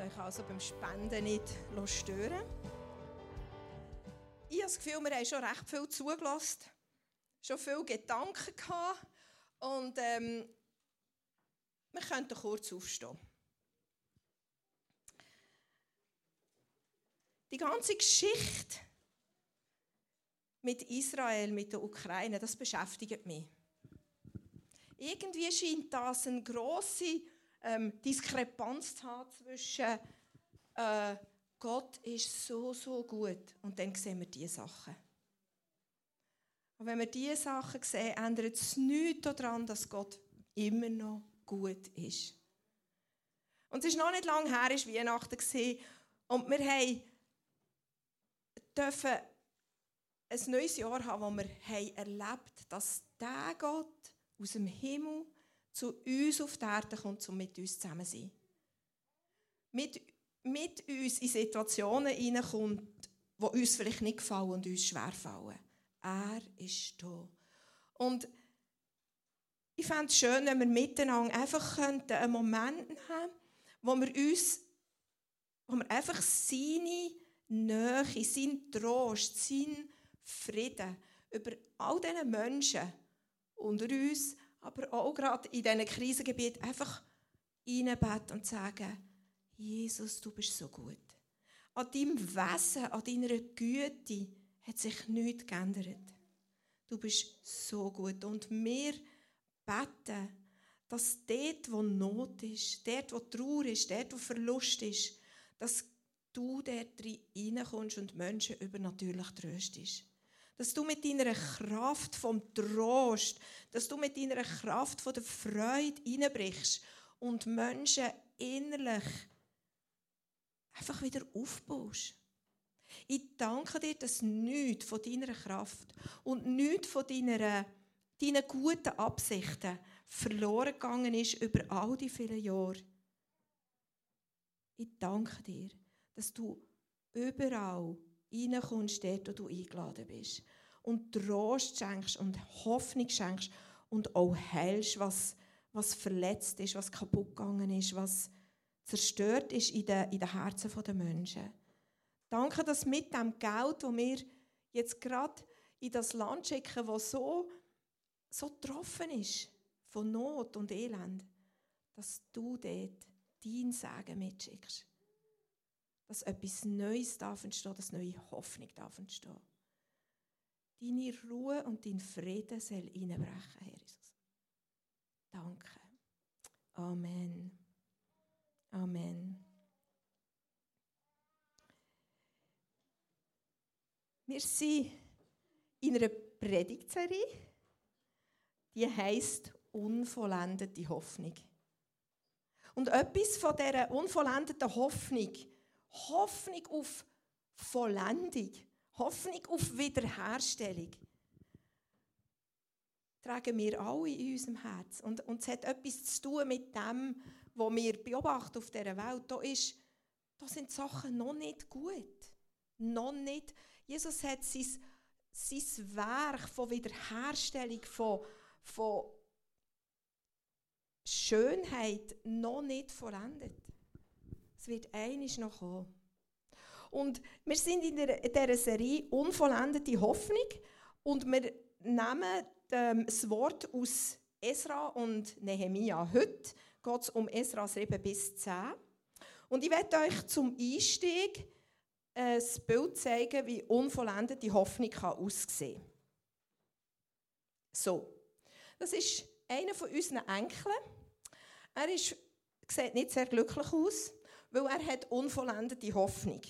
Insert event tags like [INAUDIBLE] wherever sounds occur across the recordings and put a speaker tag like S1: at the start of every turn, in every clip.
S1: euch also beim Spenden nicht stören. Ich habe das Gefühl, wir haben schon recht viel zugelassen, schon viele Gedanken gehabt und ähm, wir könnten kurz aufstehen. Die ganze Geschichte mit Israel, mit der Ukraine, das beschäftigt mich. Irgendwie scheint das eine grosse ähm, Diskrepanz zu haben zwischen äh, Gott ist so, so gut und dann sehen wir diese Sachen. Und wenn wir diese Sachen sehen, ändert es nichts daran, dass Gott immer noch gut ist. Und es ist noch nicht lange her, es war Weihnachten und wir haben dürfen ein neues Jahr haben, wo wir haben erlebt dass der Gott aus dem Himmel zu uns auf die Erde kommt, um mit uns zusammen zu sein. Mit, mit uns in Situationen hineinkommt, die uns vielleicht nicht gefallen und uns schwerfallen. Er ist da. Und ich fände es schön, wenn wir miteinander einfach einen Moment haben wo wir uns, wo wir einfach seine Nähe, seinen Trost, seinen Frieden über all diese Menschen unter uns aber auch gerade in diesen Krisengebieten einfach reinbeten und sagen, Jesus, du bist so gut. An deinem Wesen, an deiner Güte hat sich nichts geändert. Du bist so gut. Und wir beten, dass dort, wo Not ist, dort, wo Trauer ist, dort, wo Verlust ist, dass du dort reinkommst und Menschen übernatürlich tröstest dass du mit deiner Kraft vom Trost, dass du mit deiner Kraft von der Freude hineinbrichst und Menschen innerlich einfach wieder aufbaust. Ich danke dir, dass nichts von deiner Kraft und nichts von deiner, deinen guten Absichten verloren gegangen ist über all die vielen Jahre. Ich danke dir, dass du überall reinkommst, dort, wo du eingeladen bist. Und Trost schenkst und Hoffnung schenkst und auch heilst, was, was verletzt ist, was kaputt gegangen ist, was zerstört ist in den, in den Herzen der Menschen. Danke, dass mit dem Geld, das wir jetzt gerade in das Land schicken, das so, so getroffen ist von Not und Elend, dass du dort dein Segen mitschickst dass etwas Neues darf entstehen, dass neue Hoffnung darf entstehen. Deine Ruhe und dein Frieden soll hineinbrechen, Herr Jesus. Danke. Amen. Amen. Wir sind in einer Predigtserie, die heißt Unvollendete Hoffnung. Und etwas von dieser unvollendeten Hoffnung Hoffnung auf Vollendung, Hoffnung auf Wiederherstellung tragen wir alle in unserem Herz. Und, und es hat etwas zu tun mit dem, was wir beobachten auf dieser Welt. Da, ist, da sind Sachen noch nicht gut. Noch nicht. Jesus hat sein, sein Werk von Wiederherstellung, von, von Schönheit noch nicht vollendet. Es wird einiges noch kommen. Und wir sind in dieser Serie Unvollendete Hoffnung und wir nehmen ähm, das Wort aus Esra und Nehemia. Heute geht es um Esra 7 bis 10. Und ich werde euch zum Einstieg ein Bild zeigen, wie unvollendete Hoffnung kann aussehen kann. So, das ist einer von unseren Enkeln. Er ist, sieht nicht sehr glücklich aus weil er hat unvollendete Hoffnung.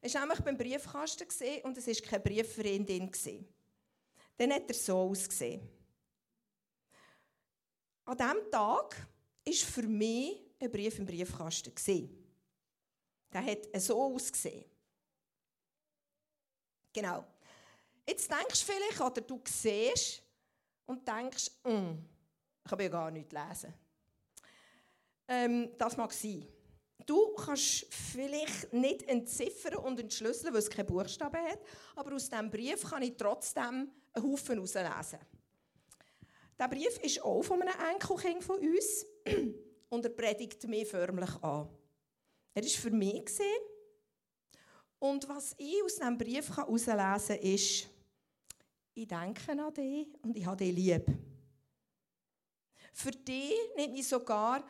S1: Er war nämlich beim Briefkasten und es war kein Brief. Dann hat er so ausgesehen. An diesem Tag war für mich ein Brief im Briefkasten. Der hat so ausgesehen. Genau. Jetzt denkst du vielleicht, oder du siehst und denkst, mm, ich kann ja gar nicht lesen. Ähm, das mag sein. Du kannst vielleicht nicht entziffern und entschlüsseln, weil es keine Buchstaben hat, aber aus diesem Brief kann ich trotzdem einen Haufen herauslesen. Der Brief ist auch von einem Enkelkind von uns [CLEARS THROAT] und er predigt mich förmlich an. Er ist für mich. Und was ich aus diesem Brief herauslesen kann, ist, ich denke an dich und ich habe dich lieb. Für dich nehme ich sogar,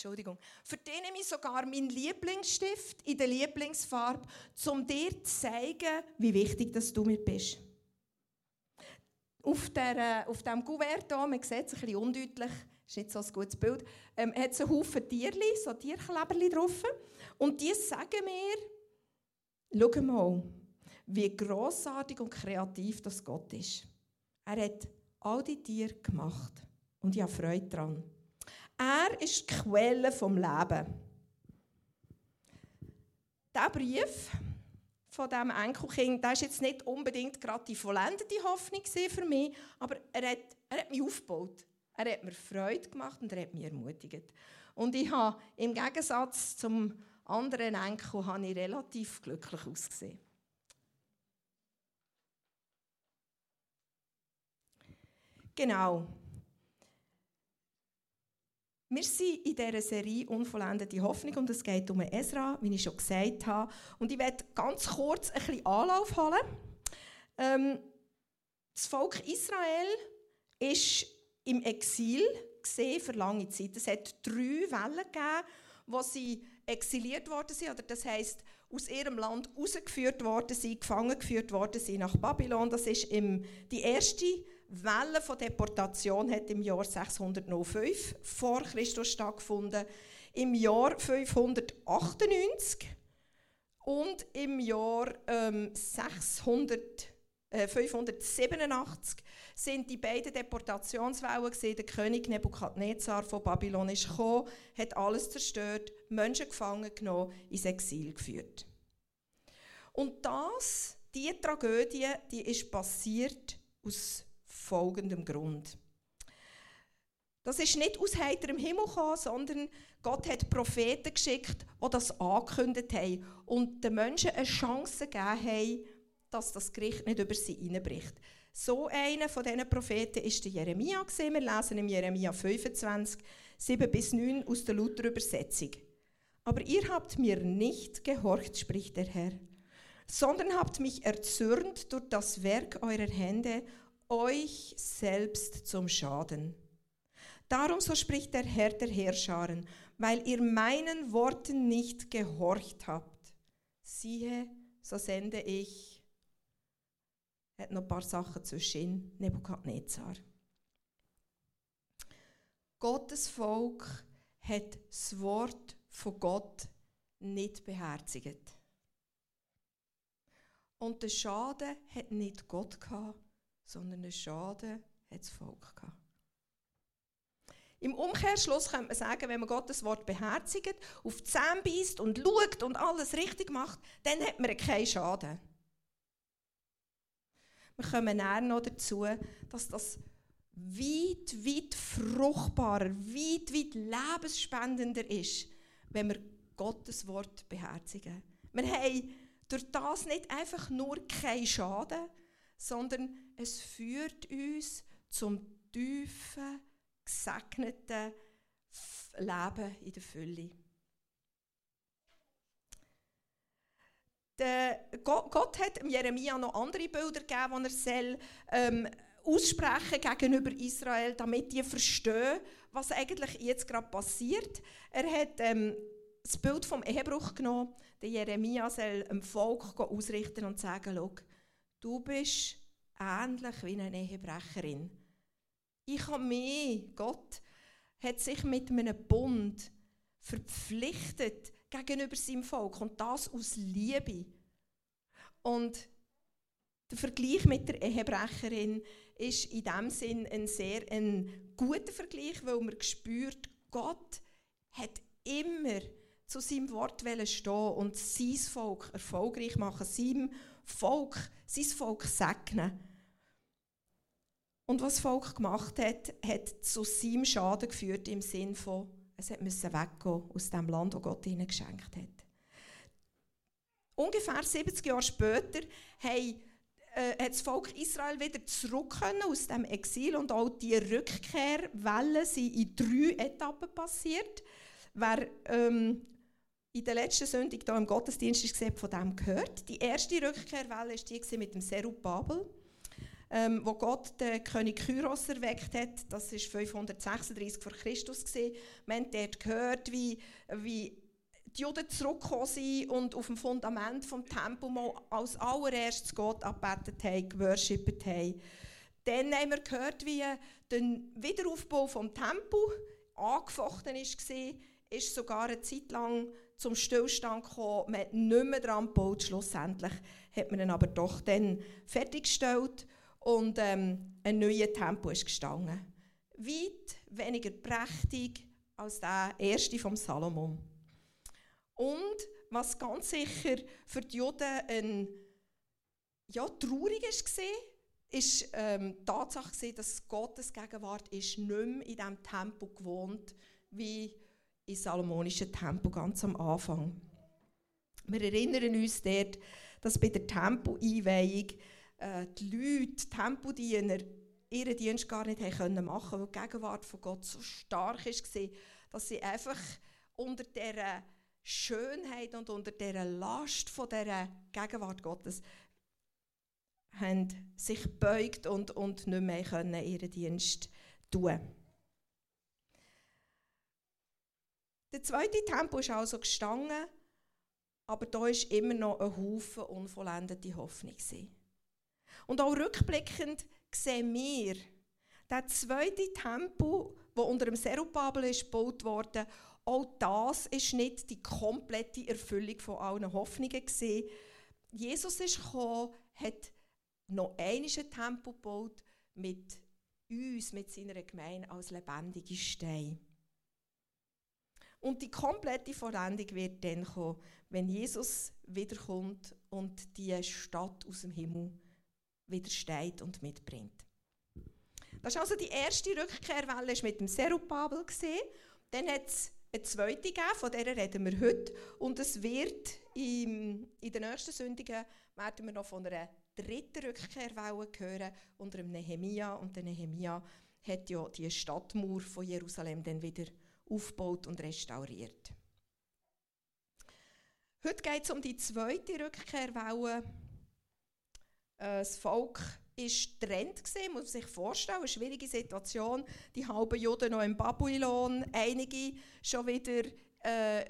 S1: Entschuldigung, für dich nehme ich sogar meinen Lieblingsstift in der Lieblingsfarbe, um dir zu zeigen, wie wichtig dass du mir bist. Auf, der, auf diesem Kuvert hier, man sieht es ein bisschen undeutlich, ist nicht so ein gutes Bild, ähm, hat es einen Haufen Tierchen, so Tierkleberli drauf. Und die sagen mir, schau mal, wie grossartig und kreativ das Gott ist. Er hat all die Tiere gemacht und ich habe Freude daran. Er ist die Quelle vom Leben. Dieser Brief von diesem Enkelkind, das ist jetzt nicht unbedingt gerade die vollendete Hoffnung für mich, aber er hat, er hat mich aufgebaut. Er hat mir Freude gemacht und er hat mich ermutigt. Und ich habe im Gegensatz zum anderen Enkel habe ich relativ glücklich ausgesehen. Genau. Wir sind in dieser Serie Unvollendete Hoffnung und es geht um Ezra, wie ich schon gesagt habe. Und ich werde ganz kurz ein bisschen Anlauf holen. Ähm, das Volk Israel ist im Exil für lange Zeit. Es hat drei Wellen gegeben, wo sie exiliert worden sind, oder das heißt aus ihrem Land rausgeführt worden sind, gefangen geführt worden sind nach Babylon. Das ist im, die erste Welle von Deportation hat im Jahr 605 vor Christus stattgefunden, im Jahr 598 und im Jahr ähm, 600, äh, 587 sind die beiden Deportationswellen gesehen. Der König Nebukadnezar von Babylon ist gekommen, hat alles zerstört, Menschen gefangen genommen, ins Exil geführt. Und das, diese Tragödie, die ist passiert aus folgendem Grund. Das ist nicht aus heiterem Himmel gekommen, sondern Gott hat Propheten geschickt, die das angekündigt haben und den Menschen eine Chance gegeben haben, dass das Gericht nicht über sie hineinbricht. So einer von diesen Propheten ist der Jeremia. Wir lesen im Jeremia 25, 7 bis 9 aus der Luther-Übersetzung. Aber ihr habt mir nicht gehorcht, spricht der Herr, sondern habt mich erzürnt durch das Werk eurer Hände euch selbst zum Schaden. Darum so spricht der Herr der Herrscharen, weil ihr meinen Worten nicht gehorcht habt. Siehe, so sende ich. Hat noch ein paar Sachen zwischen Nebukadnezar. Gottes Volk hat das Wort von Gott nicht beherzigt. Und der Schaden hat nicht Gott gehabt, sondern einen Schaden hat das Volk gehabt. Im Umkehrschluss könnte man sagen, wenn man Gottes Wort beherzigt, auf die Zähne beißt und schaut und alles richtig macht, dann hat man keinen Schaden. Wir kommen näher noch dazu, dass das weit, weit fruchtbarer, weit, weit lebensspendender ist, wenn wir Gottes Wort beherzigen. Wir haben durch das nicht einfach nur keinen Schaden, sondern es führt uns zum tiefen, gesegneten Leben in der Fülle. Gott hat Jeremia noch andere Bilder gegeben, die er soll, ähm, aussprechen gegenüber Israel, damit die verstehen, was eigentlich jetzt gerade passiert. Er hat ähm, das Bild vom Ehebruch genommen. Der Jeremia soll dem Volk ausrichten und sagen: du bist ähnlich wie eine Ehebrecherin. Ich habe mich, Gott, hat sich mit einem Bund verpflichtet gegenüber seinem Volk und das aus Liebe. Und der Vergleich mit der Ehebrecherin ist in dem Sinn ein sehr ein guter Vergleich, weil man spürt, Gott hat immer zu seinem Wort stehen und sein Volk erfolgreich machen, seinem Volk, sein Volk segnen. Und was das Volk gemacht hat, hat zu seinem Schaden geführt im Sinn von, es musste weggehen aus dem Land, das Gott ihnen geschenkt hat. Ungefähr 70 Jahre später haben, äh, hat das Volk Israel wieder zurück aus dem Exil und auch die Rückkehrwelle sind in drei Etappen passiert. Wer ähm, in der letzten Sündig hier im Gottesdienst ist gesehen, von dem gehört. Die erste Rückkehrwelle war die mit dem Serubabel, ähm, wo Gott den König Kyros erweckt hat. Das war 536 vor Christus. Man hat dort gehört, wie, wie die Juden zurückgekommen sind und auf dem Fundament des Tempels als allererstes Gott abbettet haben, geworshippet haben. Dann haben wir gehört, wie der Wiederaufbau des Tempels angefochten war, ist sogar eine Zeit lang zum Stillstand gekommen. Man hat nicht mehr daran gebaut. Schlussendlich hat man ihn aber doch dann fertiggestellt und ähm, ein neuer Tempo ist gestanden. Weit weniger prächtig als der erste vom Salomon. Und was ganz sicher für die Juden ein ja, traurig war, ist ähm, die Tatsache, dass Gottes Gegenwart ist nicht mehr in diesem Tempo gewohnt wie im salomonischen Tempo ganz am Anfang. Wir erinnern uns dort, dass bei der Tempo-Einweihung äh, die Leute, die Tempodiener, ihren Dienst gar nicht haben machen konnten, weil die Gegenwart von Gott so stark war, dass sie einfach unter dieser Schönheit und unter dieser Last von dieser Gegenwart Gottes haben sich beugt und, und nicht mehr können ihren Dienst tun Der zweite Tempo ist also gestanden, aber da ist immer noch ein Haufen unvollendete Hoffnung. Und auch rückblickend sehen wir, der zweite Tempo, der unter dem Serubabel ist gebaut wurde, auch das ist nicht die komplette Erfüllung von allen Hoffnungen. Jesus ist gekommen, hat noch ein Tempo gebaut mit uns, mit seiner Gemeinde als lebendige Steine. Und die komplette Vollendung wird dann kommen, wenn Jesus wiederkommt und die Stadt aus dem Himmel wieder steht und mitbringt. Das ist also die erste Rückkehrwelle mit dem Serubabel gesehen. Dann hat es eine zweite gegeben, von der reden wir heute. Und es wird im, in den nächsten Sündigen werden wir noch von einer dritten Rückkehrwelle hören unter dem Nehemia. Und der Nehemia hat ja die Stadtmauer von Jerusalem dann wieder aufgebaut und restauriert. Heute geht es um die zweite Rückkehrwelle. Äh, das Volk ist getrennt gesehen, muss man sich vorstellen, eine schwierige Situation. Die halben Juden noch in Babylon, einige schon wieder äh,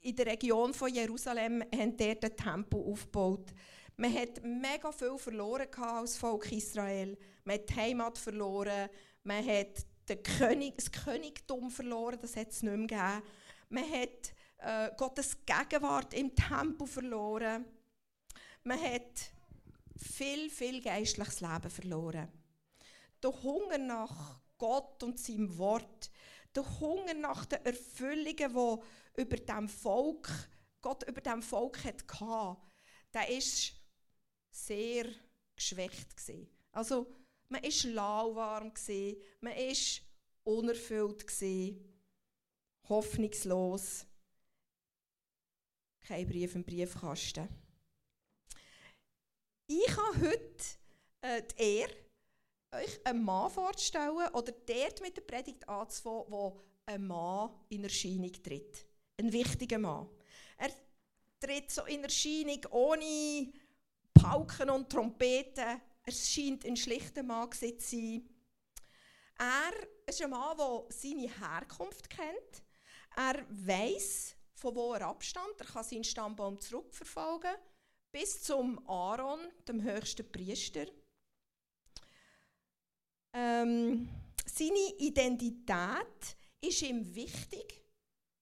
S1: in der Region von Jerusalem haben dort ein Tempel aufgebaut. Man hat mega viel verloren als Volk Israel. Man hat die Heimat verloren, man hat den König, das Königtum verloren, das hat es nicht mehr gegeben. Man hat äh, Gottes Gegenwart im Tempel verloren. Man hat viel, viel geistliches Leben verloren. Der Hunger nach Gott und seinem Wort, der Hunger nach den Erfüllungen, die über dem Volk, Gott über dem Volk hatte, der ist sehr geschwächt. Also man ist lauwarm man ist unerfüllt hoffnungslos, kein Brief im Briefkasten. Ich habe heute äh, die Ehre, euch einen Mann vorzustellen oder dort mit der Predigt anzufangen, wo ein Mann in Erscheinung tritt. Ein wichtiger Mann. Er tritt so in Erscheinung ohne Pauken und Trompeten. Er scheint ein schlichter Mann zu sein. Er ist ein Mann, der seine Herkunft kennt. Er weiß, von wo er abstammt. Er kann seinen Stammbaum zurückverfolgen bis zum Aaron, dem höchsten Priester. Ähm, seine Identität ist ihm wichtig.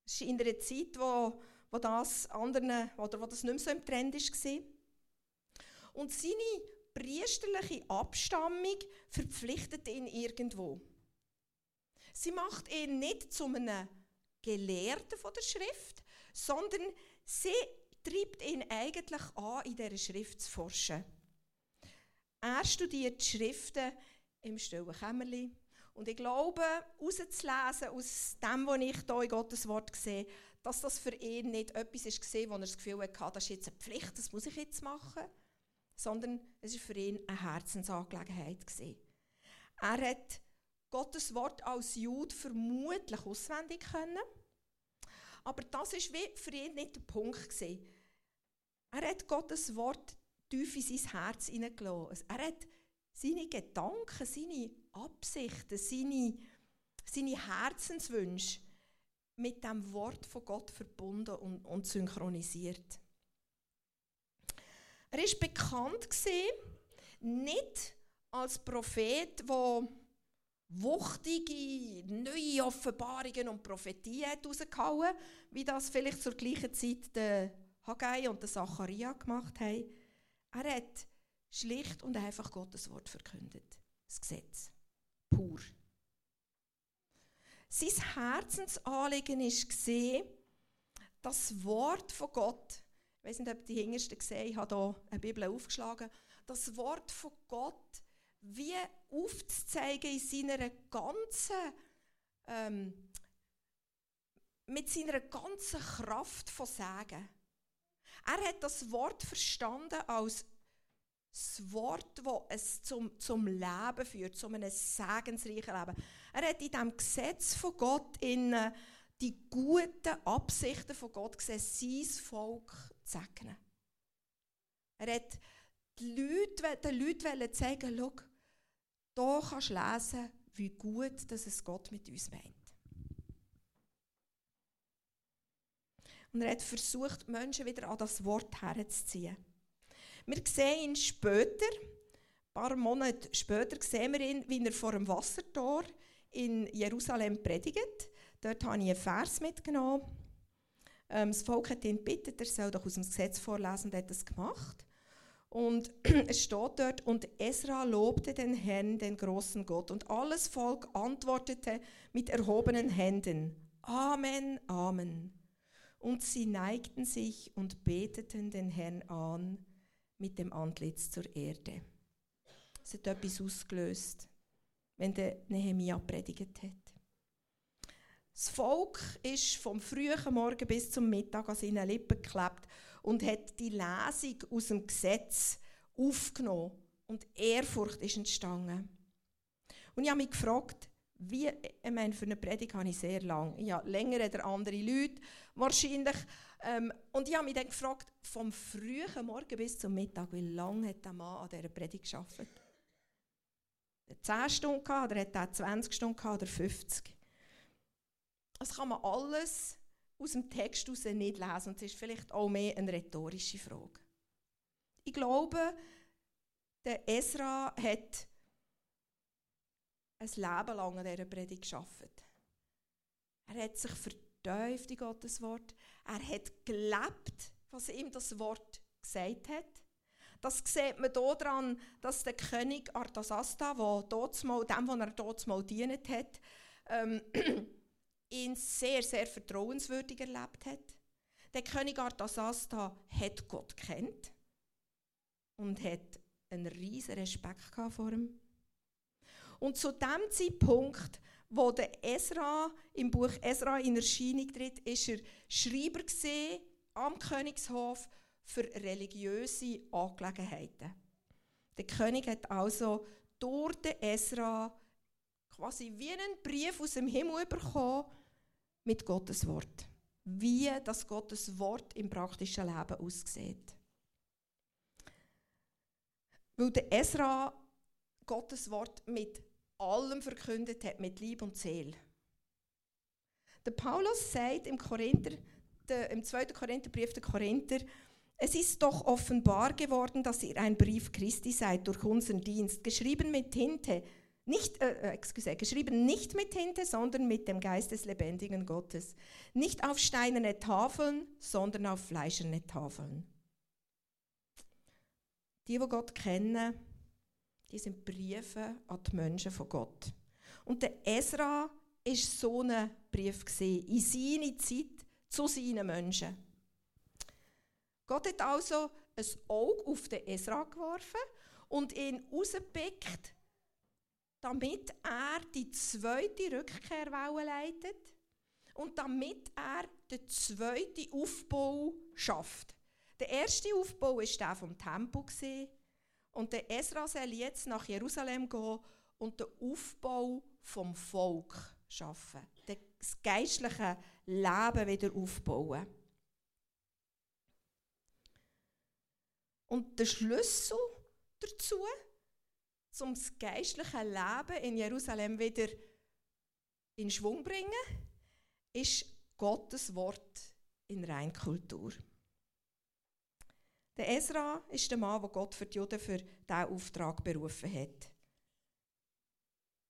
S1: Es ist in einer Zeit, wo, wo, das anderen, oder wo das nicht mehr so im Trend war. Und seine priesterliche Abstammung verpflichtet ihn irgendwo. Sie macht ihn nicht zu einem Gelehrten von der Schrift, sondern sie treibt ihn eigentlich an, in dieser Schrift zu forschen. Er studiert die Schriften im stillen Kämmerli. Und ich glaube, herauszulesen aus dem, was ich hier in Gottes Wort sehe, dass das für ihn nicht etwas war, wo er das Gefühl hatte, das ist jetzt eine Pflicht, das muss ich jetzt machen, sondern es war für ihn eine Herzensangelegenheit. Er hat Gottes Wort als Jude vermutlich auswendig können, Aber das wie für ihn nicht der Punkt gewesen. Er hat Gottes Wort tief in sein Herz hineingelassen. Er hat seine Gedanken, seine Absichten, seine, seine Herzenswünsche mit dem Wort von Gott verbunden und, und synchronisiert. Er ist bekannt nicht als Prophet, der wuchtige neue Offenbarungen und Prophetien hat rausgehauen, wie das vielleicht zur gleichen Zeit der Haggai und der Zacharia gemacht haben. Er hat schlicht und einfach Gottes Wort verkündet. Das Gesetz. Pur. Sein Herzensanliegen war, das Wort von Gott, ich weiß nicht, ob die Hingersten gesehen ich habe hier eine Bibel aufgeschlagen, das Wort von Gott wie aufzuzeigen in seiner ganzen, ähm, mit seiner ganzen Kraft von Sagen. Er hat das Wort verstanden als das Wort, das es zum, zum Leben führt, zu einem segensreichen Leben. Er hat in diesem Gesetz von Gott in die guten Absichten von Gott gesehen, sein Volk segnen. Er hat die Leute, den Leuten zeigen, schau, hier kannst du lesen, wie gut dass es Gott mit uns meint. Und er hat versucht, Menschen wieder an das Wort herzuziehen. Wir sehen ihn später, ein paar Monate später, sehen wir ihn, wie er vor dem Wassertor in Jerusalem predigt. Dort habe ich einen Vers mitgenommen. Ähm, das Volk hat ihn gebeten, er soll doch aus dem Gesetz vorlesen und hat das gemacht. Und [CLEARS THROAT] es steht dort, und Esra lobte den Herrn, den großen Gott. Und alles Volk antwortete mit erhobenen Händen. Amen, Amen. Und sie neigten sich und beteten den Herrn an mit dem Antlitz zur Erde. Es hat etwas ausgelöst, wenn der Nehemia predigt hat. Das Volk ist vom frühen Morgen bis zum Mittag an seinen Lippen geklebt und hat die Lesung aus dem Gesetz aufgenommen. Und Ehrfurcht ist entstanden. Und ich habe mich gefragt, wie, ich meine, für eine Predigt habe ich sehr lang. Habe länger als andere Leute wahrscheinlich. Ähm, und ich habe mich dann gefragt, vom frühen Morgen bis zum Mittag, wie lange hat der Mann an dieser Predigt er 10 Stunden gehabt, oder hat er 20 Stunden gehabt, oder 50? Das kann man alles aus dem Text nicht lesen. Und es ist vielleicht auch mehr eine rhetorische Frage. Ich glaube, der Esra hat ein Leben lang an dieser Predigt gearbeitet. Er hat sich vertieft in Gottes Wort. Er hat gelebt, was ihm das Wort gesagt hat. Das sieht man daran, dass der König Artasasta, der dort dem, den er dort mal dient hat, ähm, [CLEARS THROAT] ihn sehr, sehr vertrauenswürdig erlebt hat. Der König Artasasta hat Gott kennt und hat einen riesen Respekt vor ihm. Und zu dem Zeitpunkt, wo der Esra im Buch Esra in Erscheinung tritt, ist er Schreiber am Königshof für religiöse Angelegenheiten. Der König hat also durch den Esra quasi wie einen Brief aus dem Himmel bekommen mit Gottes Wort. Wie das Gottes Wort im praktischen Leben aussieht. Weil der Esra Gottes Wort mit allem verkündet hat, mit Lieb und Seele. Der Paulus sagt im, Korinther, im 2. Korintherbrief der Korinther, es ist doch offenbar geworden, dass ihr ein Brief Christi seid durch unseren Dienst, geschrieben mit Tinte, nicht, äh, äh, excuse, geschrieben nicht mit Tinte, sondern mit dem Geist des lebendigen Gottes. Nicht auf steinerne Tafeln, sondern auf fleischerne Tafeln. Die, die Gott kennen, die sind Briefe an die Menschen von Gott. Und der Esra war so ein Brief in seine Zeit zu seinen Menschen. Gott hat also ein Auge auf den Esra geworfen und ihn rausgepickt damit er die zweite Rückkehrwelle leitet und damit er den zweiten Aufbau schafft. Der erste Aufbau war der vom Tempel und der Esra soll jetzt nach Jerusalem gehen und den Aufbau vom Volk schaffen, das geistliche Leben wieder aufbauen. Und der Schlüssel dazu, um das geistliche Leben in Jerusalem wieder in Schwung bringen, ist Gottes Wort in Reinkultur. Der Ezra ist der Mann, der Gott für die Juden für diesen Auftrag berufen hat.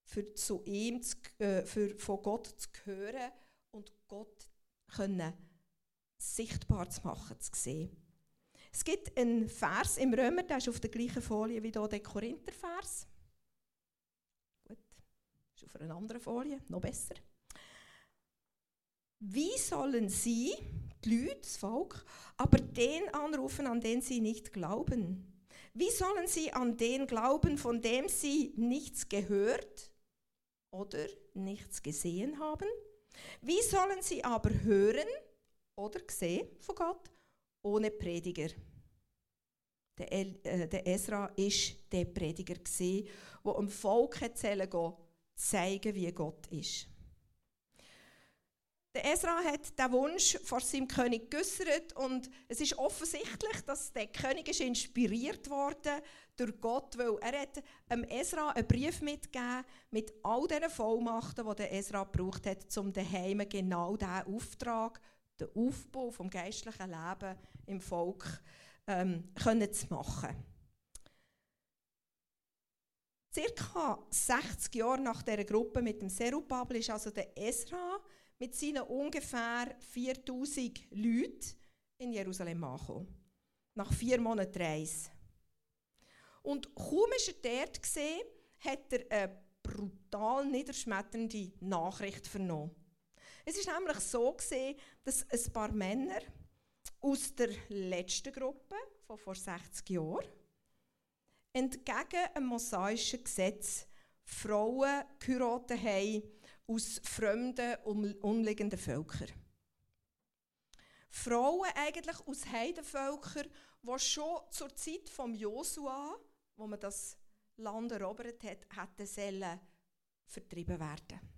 S1: Für, zu ihm zu, äh, für von Gott zu hören und Gott können sichtbar zu machen, zu sehen. Es gibt einen Vers im Römer, der ist auf der gleichen Folie wie hier der Korinther-Vers. Gut, ist auf einer anderen Folie, noch besser. Wie sollen sie, die Leute, das Volk, aber den anrufen, an den sie nicht glauben? Wie sollen sie an den glauben, von dem sie nichts gehört oder nichts gesehen haben? Wie sollen sie aber hören oder sehen von Gott ohne Prediger? Der, El, äh, der Esra ist der Prediger der dem Volk erzählen zeigen, wie Gott ist. Der Esra hat den Wunsch vor seinem König geäußert und es ist offensichtlich, dass der König ist inspiriert wurde durch Gott, weil er hat dem Esra einen Brief mitgegeben mit all den Vollmachten, die der Esra gebraucht hat, um daheim genau diesen Auftrag, den Aufbau vom geistlichen Leben im Volk ähm, können zu machen. Circa 60 Jahre nach dieser Gruppe mit dem Serubabel ist also der Esra mit seinen ungefähr 4000 Leuten in Jerusalem angekommen. Nach vier Monaten Reise. Und kaum ist er dort gesehen, hat er eine brutal niederschmetternde Nachricht vernommen. Es ist nämlich so gesehen, dass ein paar Männer aus der letzten Gruppe von vor 60 Jahren entgegen einem mosaischen Gesetz Frauen geheiratet haben aus fremden, umliegenden Völkern. Frauen eigentlich aus Heidenvölkern, die schon zur Zeit von Josua, wo man das Land erobert hat, hätten sollen vertrieben werden.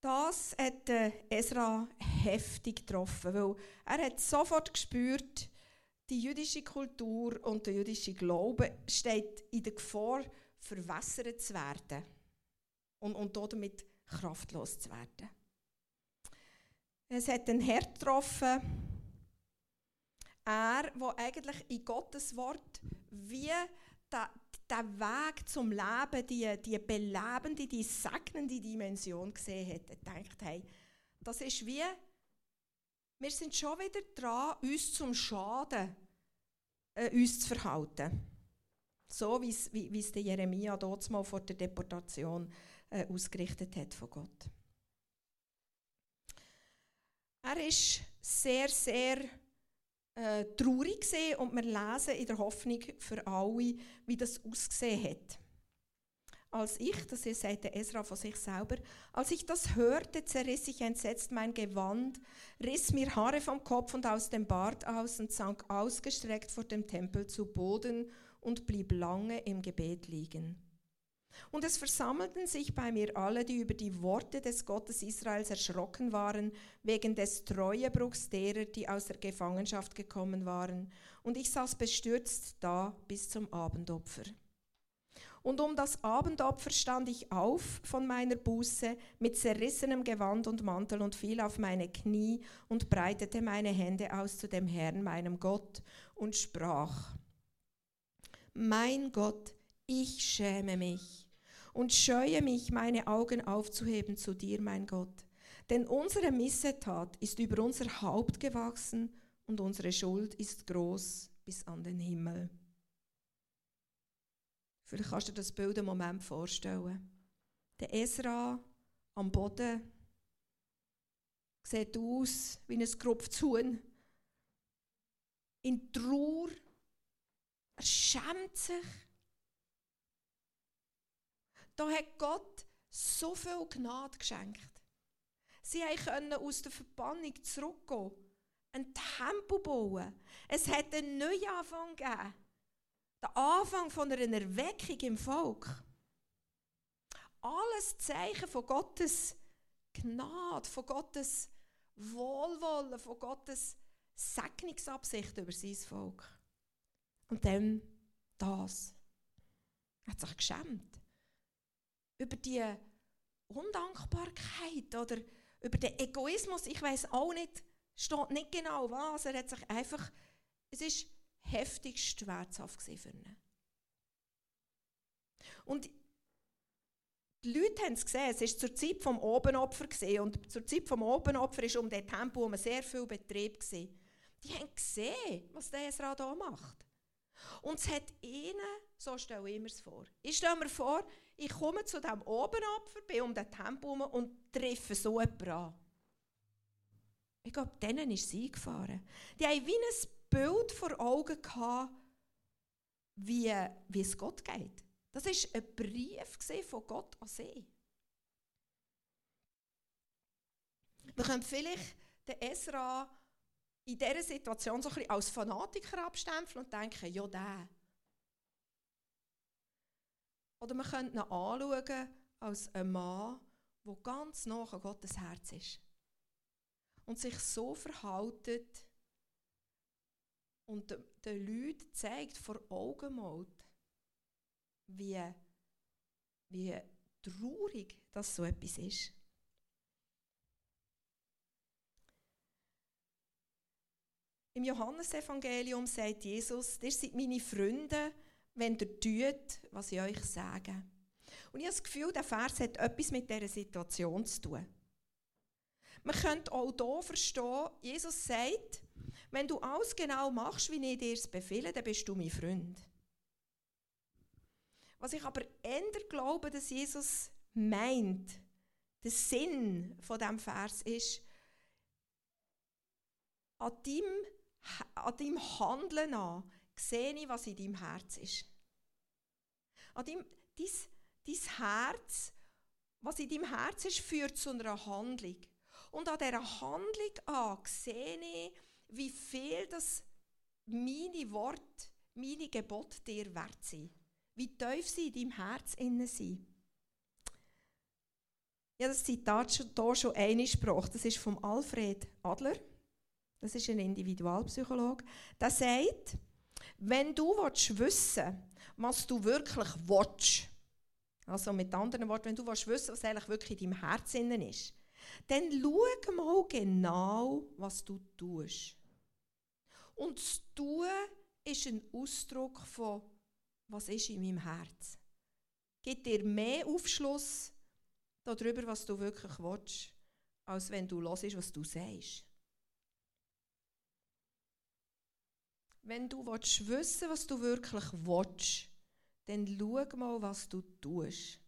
S1: Das hat Esra heftig getroffen, weil er hat sofort gespürt, die jüdische Kultur und der jüdische Glaube steht in der Gefahr, verwässert zu werden und, und damit kraftlos zu werden. Es hat einen Herr getroffen, er, der eigentlich in Gottes Wort wie der, der Weg zum Leben, die, die belebende, die segnende Dimension gesehen hat. Denkt, hey, das ist wie, wir sind schon wieder dran, uns zum Schaden äh, uns zu verhalten. So wie es der Jeremia dort mal vor der Deportation äh, ausgerichtet hat von Gott. Er ist sehr, sehr äh, traurig gesehen und wir lesen in der Hoffnung für alle, wie das ausgesehen hat. Als ich, das ist sagte Esra von sich selber, als ich das hörte, zerriss ich entsetzt mein Gewand, riss mir Haare vom Kopf und aus dem Bart aus und sank ausgestreckt vor dem Tempel zu Boden und blieb lange im Gebet liegen. Und es versammelten sich bei mir alle, die über die Worte des Gottes Israels erschrocken waren, wegen des Treuebruchs derer, die aus der Gefangenschaft gekommen waren. Und ich saß bestürzt da bis zum Abendopfer. Und um das Abendopfer stand ich auf von meiner Buße mit zerrissenem Gewand und Mantel und fiel auf meine Knie und breitete meine Hände aus zu dem Herrn, meinem Gott, und sprach, Mein Gott, ich schäme mich und scheue mich, meine Augen aufzuheben zu dir, mein Gott. Denn unsere Missetat ist über unser Haupt gewachsen und unsere Schuld ist groß bis an den Himmel. Vielleicht kannst du dir das Bild einen Moment vorstellen. Der Esra am Boden sieht aus wie ein gerupftes Huhn. In Trauer. Er schämt sich. Da hat Gott so viel Gnade geschenkt. Sie können aus der Verbannung zurückgehen, ein Tempo bauen. Es hat einen Neuanfang gegeben. Der Anfang von einer Erweckung im Volk. Alles Zeichen von Gottes Gnade, von Gottes Wohlwollen, von Gottes Segnungsabsicht über sein Volk. Und dann das. Er hat sich geschämt. Über die Undankbarkeit oder über den Egoismus. Ich weiß auch nicht, steht nicht genau was. Er hat sich einfach, es ist heftig schmerzhaft für ihn. Und die Leute haben es gesehen, es war zur Zeit des Obenopfer und zur Zeit des Obenopfer war um den Tempel sehr viel Betrieb. Gewesen. Die haben gesehen, was der Esra hier macht. Und es hat ihnen, so stelle ich mir es vor, ich stelle mir vor, ich komme zu diesem Obenopfer, bin um den Tempel und treffe so jemanden an. Ich glaube, denen ist sie eingefahren. Die haben wie ein Bild vor Augen gehabt, wie, wie es Gott geht. Das war ein Brief von Gott an sie. Wir können vielleicht den Esra in dieser Situation so ein bisschen als Fanatiker abstempeln und denken, ja, der. Oder wir können ihn anschauen als einen Mann, der ganz nah an Gottes Herz ist. Und sich so verhaltet und den Leuten zeigt vor Augen malt, wie, wie traurig das so etwas ist. Im Johannesevangelium sagt Jesus, ihr seid meine Freunde, wenn ihr tut, was ich euch sage. Und ich habe das Gefühl, der Vers hat etwas mit dieser Situation zu tun. Man könnte auch hier verstehen, Jesus sagt, wenn du alles genau machst, wie ich dir es befehle, dann bist du mein Freund. Was ich aber eher glaube, dass Jesus meint, der Sinn von dem Vers ist, an deinem, an deinem Handeln an sehe ich, was in deinem Herz ist. An deinem, dein, dein Herz, was in deinem Herz ist, führt zu einer Handlung. Und an dieser Handlung an sehe ich, wie viel das meine Worte, meine Gebote dir wert sind wie tief sie in deinem Herz innen sind. Habe das Zitat hier schon einmal gesprochen. Das ist von Alfred Adler. Das ist ein Individualpsychologe. Der sagt, wenn du wissen willst, was du wirklich willst, also mit anderen Worten, wenn du wissen willst, was eigentlich wirklich in deinem Herz innen ist, dann schau mal genau, was du tust. Und das Tun ist ein Ausdruck von was ist in meinem Herz. Gibt dir mehr Aufschluss darüber, was du wirklich willst, als wenn du hörst, was du sagst. Wenn du willst wissen was du wirklich willst, dann schau mal, was du tust.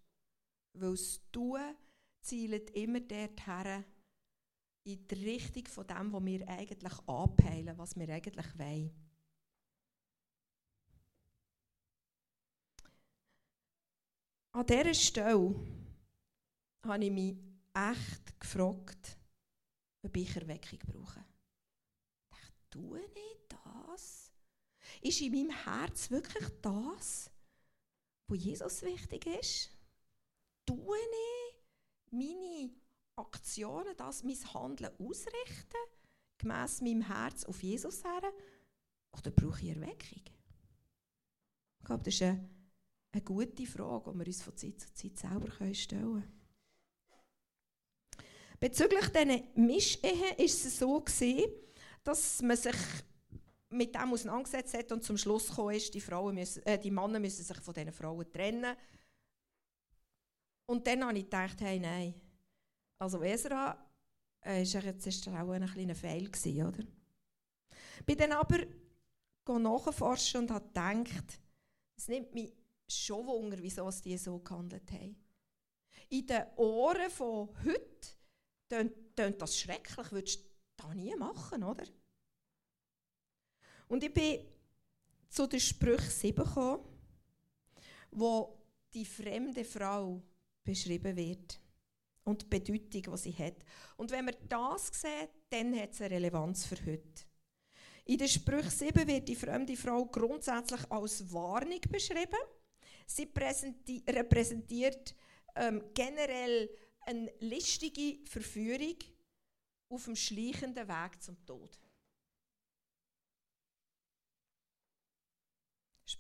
S1: Weil das Tun zielt immer dorthin, in die Richtung von dem, was wir eigentlich anpeilen, was wir eigentlich wollen. An dieser Stelle habe ich mich echt gefragt, ob ich Erweckung brauche. Ich dachte, tue ich das? Ist in meinem Herz wirklich das, wo Jesus wichtig ist? Tue ich meine Aktionen, das, mein Handeln ausrichten, gemäss meinem Herz auf Jesus her? Oder brauche ich Erweckung? Ich glaube, das ist eine eine gute Frage, die wir uns von Zeit zu Zeit selber stellen können. Bezüglich diesen Mischehen war es so, dass man sich mit dem auseinandergesetzt hat und zum Schluss gekommen ist, die, Frauen müssen, äh, die Männer müssen sich von diesen Frauen trennen. Und dann habe ich gedacht, hey, nein. Also Esra äh, ist jetzt ist auch ein kleiner Fail gewesen, oder? Bin dann aber nachforschen und habe gedacht, es nimmt mich schon Wunder, wieso die so gehandelt haben. In den Ohren von heute tönt das schrecklich, würdest du das nie machen, oder? Und ich bin zu den Sprüchen 7 gekommen, wo die fremde Frau beschrieben wird und die Bedeutung, die sie hat. Und wenn wir das sehen, dann hat es eine Relevanz für heute. In den Sprüchen 7 wird die fremde Frau grundsätzlich als Warnung beschrieben Sie repräsentiert ähm, generell eine listige Verführung auf dem schleichenden Weg zum Tod.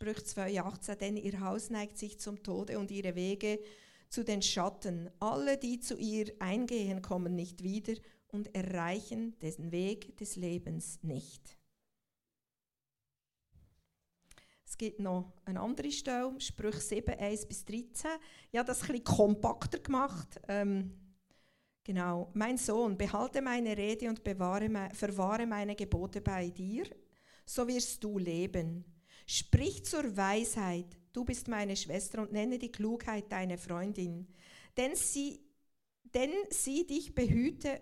S1: Sprüche 2,18, denn ihr Haus neigt sich zum Tode und ihre Wege zu den Schatten. Alle, die zu ihr eingehen, kommen nicht wieder und erreichen den Weg des Lebens nicht. Es gibt noch eine andere Stelle, Sprüche 7, 1 bis 13. Ich habe das ein bisschen kompakter gemacht. Ähm, genau. Mein Sohn, behalte meine Rede und bewahre, verwahre meine Gebote bei dir, so wirst du leben. Sprich zur Weisheit, du bist meine Schwester, und nenne die Klugheit deine Freundin. Denn sie, denn sie dich behüte,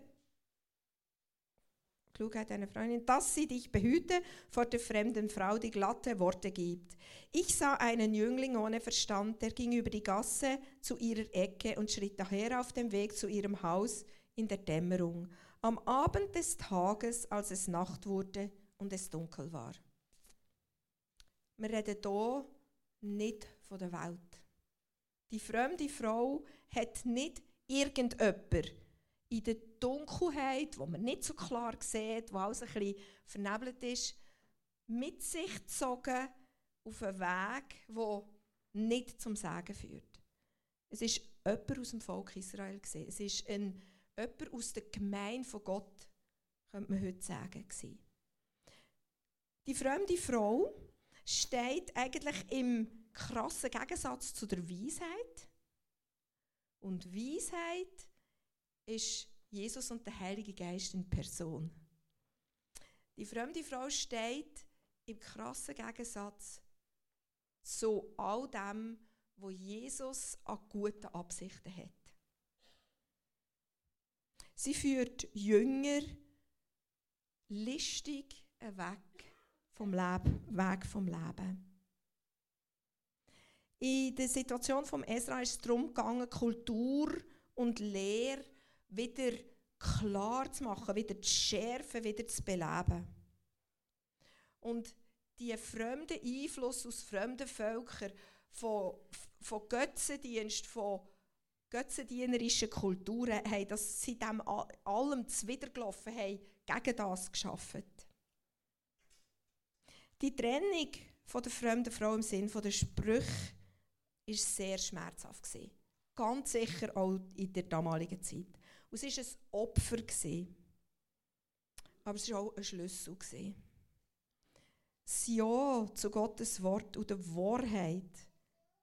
S1: Klugheit deiner Freundin, dass sie dich behüte vor der fremden Frau, die glatte Worte gibt. Ich sah einen Jüngling ohne Verstand, der ging über die Gasse zu ihrer Ecke und schritt daher auf dem Weg zu ihrem Haus in der Dämmerung, am Abend des Tages, als es Nacht wurde und es dunkel war. Wir reden hier nicht von der Welt. Die fremde Frau hat nicht irgendjemand in der Dunkelheit, wo man nicht so klar sieht, wo alles ein bisschen vernebelt ist, mit sich gezogen auf einen Weg, der nicht zum Sagen führt. Es ist jemand aus dem Volk Israel. Gewesen. Es ist ein, jemand aus der Gemeinde von Gott, könnte man heute sagen. Gewesen. Die fremde Frau steht eigentlich im krassen Gegensatz zu der Weisheit. Und Weisheit ist Jesus und der Heilige Geist in Person. Die fremde Frau steht im krassen Gegensatz zu all dem, wo Jesus an guten Absichten hat. Sie führt Jünger listig weg vom Leben, weg vom Leben. In der Situation von Ezra ist es darum gegangen, Kultur und Lehre wieder klar zu machen, wieder zu schärfen, wieder zu beleben. Und die fremde Einfluss aus fremden Völkern, von, von Götzendienst, von götzendienerischen Kulturen, haben das sie dem allem zuwidergelaufen haben, gegen das geschaffen. Die Trennung von der fremden Frau im Sinn der Sprüche war sehr schmerzhaft. Ganz sicher auch in der damaligen Zeit. Und es war ein Opfer. Aber es war auch ein Schlüssel. Das Ja zu Gottes Wort und der Wahrheit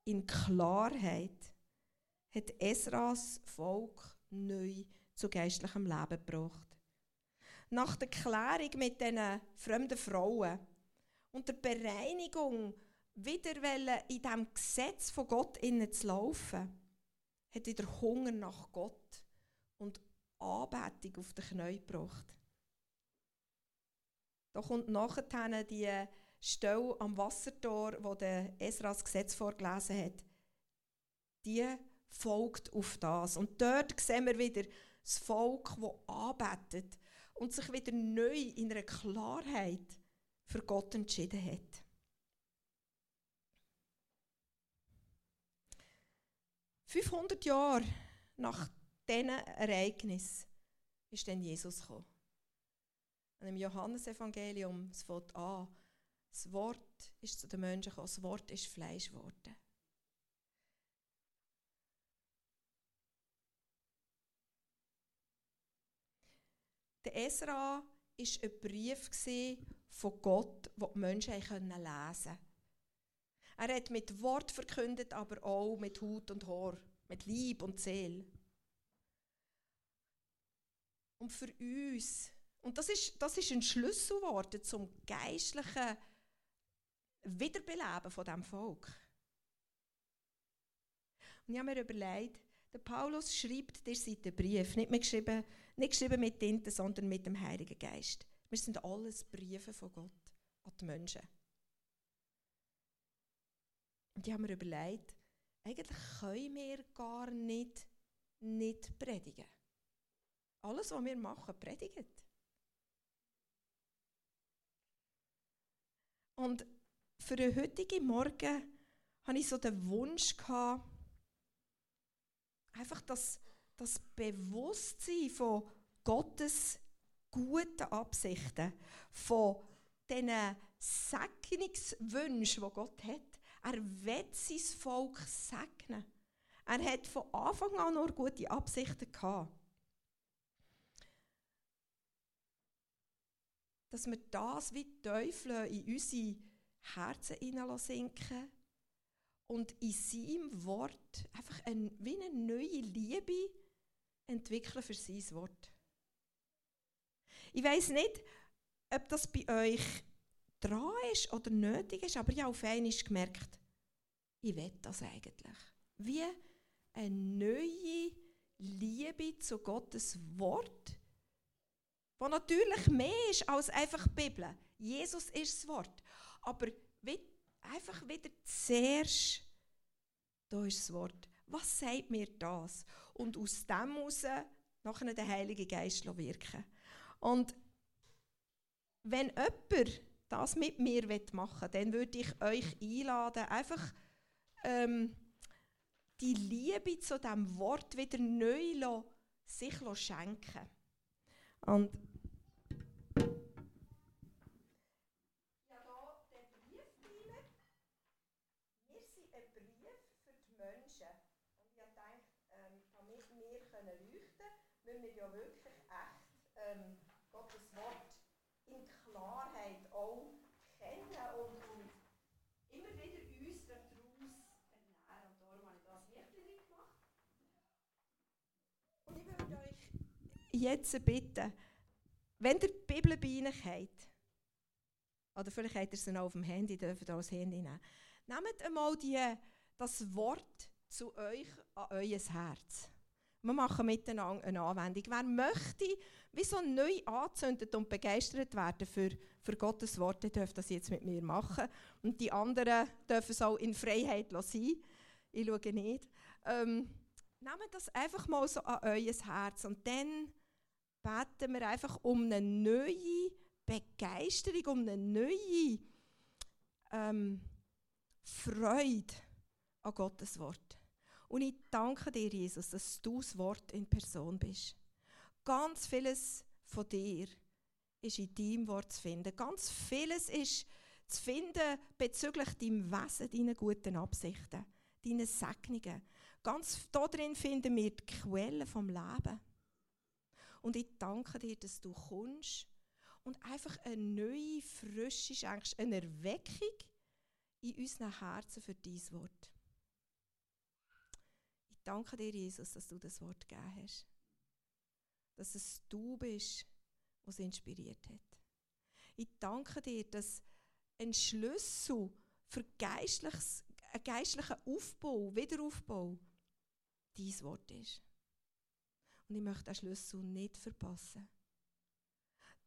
S1: in Klarheit hat Esras Volk neu zu geistlichem Leben gebracht. Nach der Klärung mit diesen fremden Frauen und der Bereinigung wieder in diesem Gesetz von Gott innen zu laufen, hat wieder Hunger nach Gott und Anbetung auf den Knien gebracht. Da kommt nachher die Stelle am Wassertor, wo der Esra das Gesetz vorgelesen hat. Die folgt auf das. Und dort sehen wir wieder das Volk, das anbetet und sich wieder neu in einer Klarheit für Gott entschieden hat. Fünfhundert Jahre nach diesen Ereignis ist dann Jesus gekommen. Im Johannesevangelium, es fängt an, das Wort ist zu den Menschen gekommen, das Wort ist Fleisch geworden. Der Esra war ein Brief von Gott, den die Menschen lesen konnten. Er hat mit Wort verkündet, aber auch mit Hut und Haar, mit Lieb und Seele. Und für uns, und das ist, das ist ein Schlüsselwort zum geistlichen Wiederbeleben von diesem Volk. Und ich habe mir überlegt, der Paulus schreibt dir seinen Brief, nicht, geschrieben, nicht geschrieben mit Tinte, sondern mit dem Heiligen Geist. Wir sind alles Briefe von Gott an die Menschen. Und ich habe mir überlegt, eigentlich können wir gar nicht, nicht predigen. Alles, was wir machen, predigen. Und für den heutigen Morgen hatte ich so den Wunsch, gehabt, einfach das, das Bewusstsein von Gottes guten Absichten, von diesen Segnungswünschen, die Gott hat. Er will sein Volk segnen. Er hat von Anfang an nur gute Absichten gehabt. Dass wir das wie Teufel in unsere Herzen hineinsinken und in seinem Wort einfach ein, wie eine neue Liebe entwickeln für sein Wort. Ich weiß nicht, ob das bei euch dran ist oder nötig ist, aber ich habe auf einmal gemerkt, ich will das eigentlich. Wie eine neue Liebe zu Gottes Wort, wo natürlich mehr ist als einfach die Bibel. Jesus ist das Wort. Aber einfach wieder zuerst, da ist das Wort. Was sagt mir das? Und aus dem heraus nachher den Heiligen Geist wirken. Und wenn jemand das mit mir machen will, dann würde ich euch einladen, einfach ähm, die Liebe zu diesem Wort wieder neu sich schenken. Und ja. Wir sind ein Brief für Klarheit auch kennen und, und immer wieder uns daraus ernähren. Und darum habe ich das Lichtchen gemacht. Und ich würde euch jetzt bitten, wenn ihr die Bibel bei Ihnen habt, oder vielleicht habt ihr sie auch auf dem Handy, dürft ihr auch das Handy nehmen, nehmt einmal die, das Wort zu euch an euer Herz. Wir machen miteinander eine Anwendung. Wer möchte, wie so neu angezündet und begeistert werden für, für Gottes Wort, der darf das jetzt mit mir machen. Und die anderen dürfen es auch in Freiheit sein. Ich schaue nicht. Ähm, nehmt das einfach mal so an euer Herz und dann beten wir einfach um eine neue Begeisterung, um eine neue ähm, Freude an Gottes Wort. Und ich danke dir, Jesus, dass du das Wort in Person bist. Ganz vieles von dir ist in deinem Wort zu finden. Ganz vieles ist zu finden bezüglich deinem Wesen, deinen guten Absichten, deinen Segnungen. Ganz darin finden wir die Quellen vom Leben. Und ich danke dir, dass du kommst und einfach eine neue, frische schenkst, eine Erweckung in unseren Herzen für dein Wort. Danke dir, Jesus, dass du das Wort gegeben hast. Dass es du bist, was inspiriert hat. Ich danke dir, dass ein Schlüssel für einen geistlichen Aufbau, Wiederaufbau, dein Wort ist. Und ich möchte den Schlüssel nicht verpassen.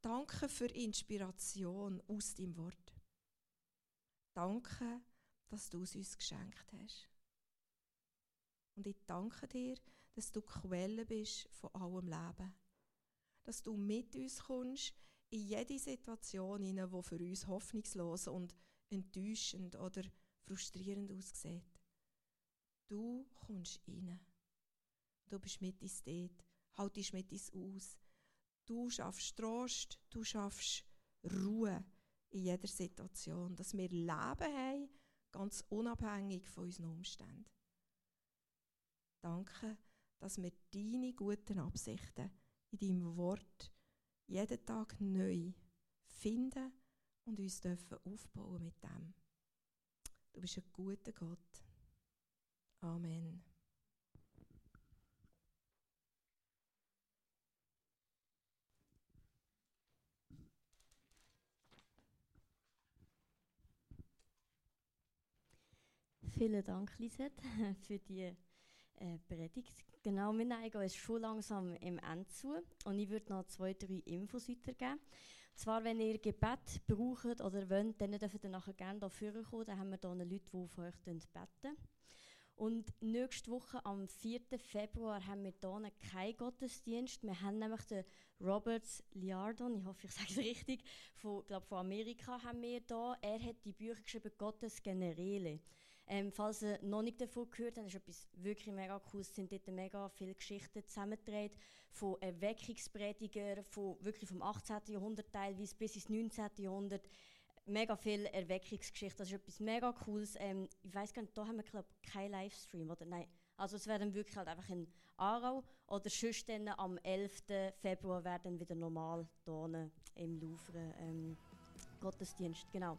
S1: Danke für Inspiration aus deinem Wort. Danke, dass du es uns geschenkt hast. Und ich danke dir, dass du Quelle bist von allem Leben. Dass du mit uns kommst in jede Situation, die für uns hoffnungslos und enttäuschend oder frustrierend aussieht. Du kommst rein. Du bist mit uns dort haltest mit uns aus. Du schaffst Trost, du schaffst Ruhe in jeder Situation, dass wir Leben haben, ganz unabhängig von unseren Umständen. Danke, dass wir deine guten Absichten in deinem Wort jeden Tag neu finden und uns dürfen aufbauen mit dem. Du bist ein guter Gott. Amen.
S2: Vielen Dank, Lisette, [LAUGHS] für die äh, Predigt. Genau, wir neigen uns schon langsam im Ende zu und ich würde noch zwei, drei Infos weitergeben. Zwar, wenn ihr Gebet braucht oder wollt, dann dürft ihr nachher gerne hier kommen. Dann haben wir hier Leute, die auf euch beten. Und nächste Woche, am 4. Februar, haben wir hier keinen Gottesdienst. Wir haben nämlich den Robert Liardon, ich hoffe, ich sage es [LAUGHS] richtig, von, glaub, von Amerika haben wir hier. Er hat die Bücher geschrieben, Gottes Generäle. Ähm, falls ihr noch nicht davon gehört habt, ist etwas wirklich mega cool. Es sind dort mega viele Geschichten zusammengetragen von Erweckungspredigern, von wirklich vom 18. Jahrhundert teilweise bis ins 19. Jahrhundert. Mega viele Erweckungsgeschichten. Das ist etwas mega Cooles. Ähm, ich weiß gar nicht, da haben wir glaube keinen Livestream, oder? Nein. Also es wäre dann wirklich halt einfach in Aarau oder sonst dann am 11. Februar wäre dann wieder normal hier im Louvre ähm, Gottesdienst, genau.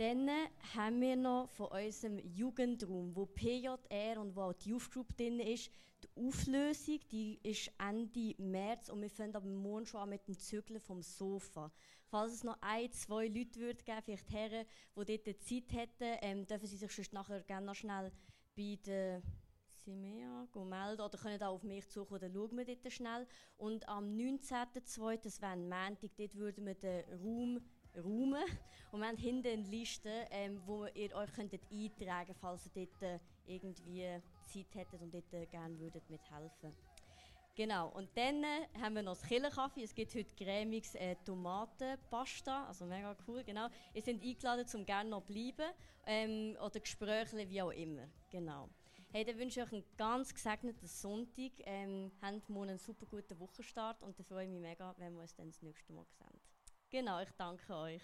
S2: Dann haben wir noch von unserem Jugendraum, wo PJR und wo auch die Youth Group drin ist, die Auflösung, die ist Ende März und wir fangen aber morgen schon an mit dem Zügeln vom Sofa. Falls es noch ein, zwei Leute würde geben, vielleicht Herren, die dort Zeit hätten, ähm, dürfen sie sich sonst nachher gerne noch schnell bei der Simea melden oder können auch auf mich zukommen, dann schauen wir dort schnell. Und am 19.02., das wäre ein Montag, dort würden wir den Raum räumen. Und wir haben hinten eine Liste, ähm, wo ihr euch könntet eintragen könnt, falls ihr dort äh, irgendwie Zeit hättet und dort äh, gerne würdet mithelfen Genau, und dann äh, haben wir noch das Killenkaffee. Es gibt heute cremiges äh, Tomatenpasta, also mega cool, genau. Ihr seid eingeladen, um gerne noch bleiben ähm, oder Gespräche, wie auch immer, genau. Hey, dann wünsche ich euch einen ganz gesegneten Sonntag. Ähm, habt morgen einen super guten Wochenstart und dann freue ich mich mega, wenn wir uns dann das nächste Mal sehen. Genau, ich danke euch.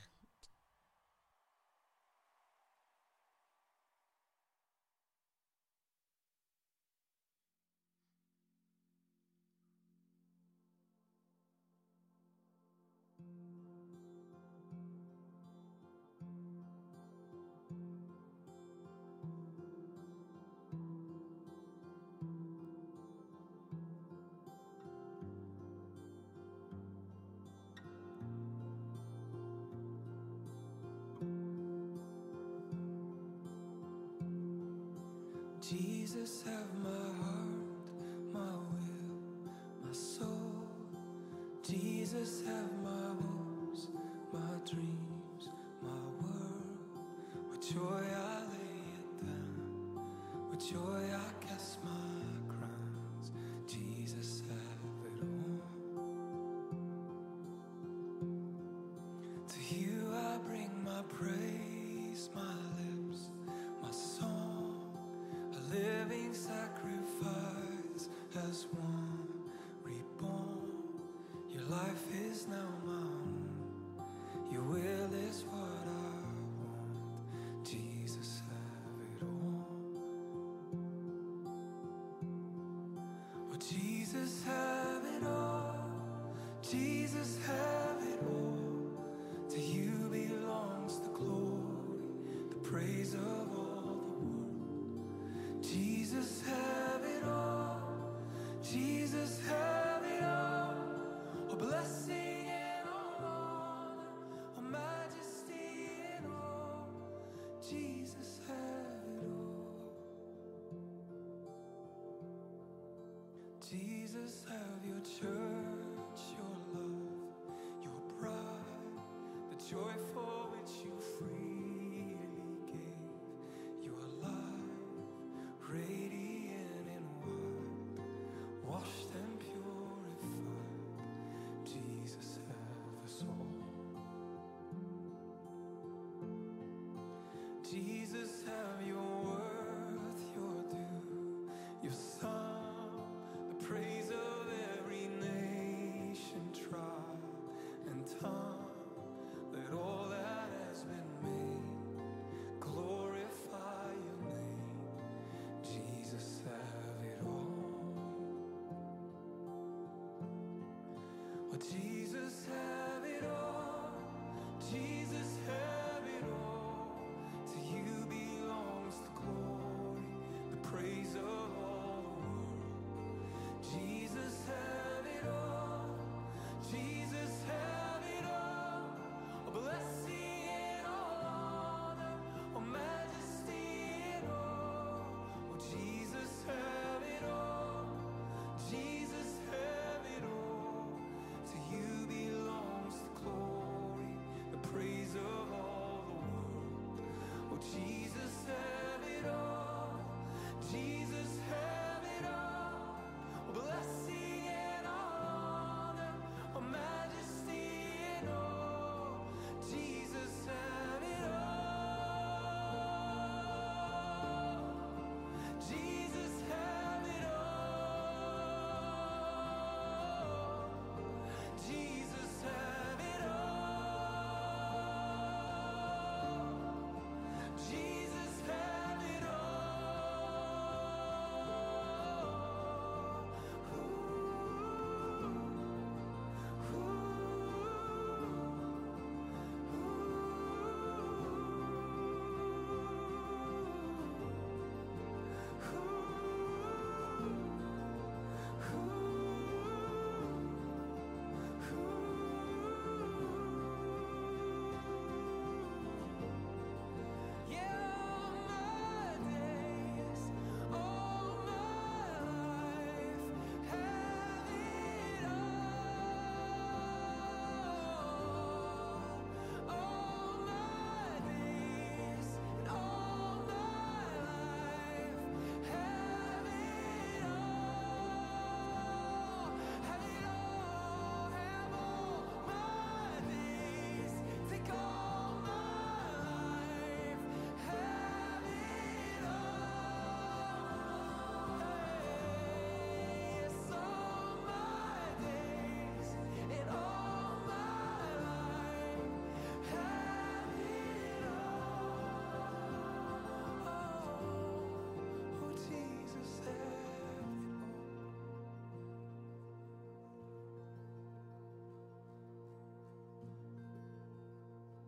S3: Joy I guess my Jesus, have it all. Jesus, have Jesus, have your church, your love, your bride, the joy have it all. Oh, Jesus.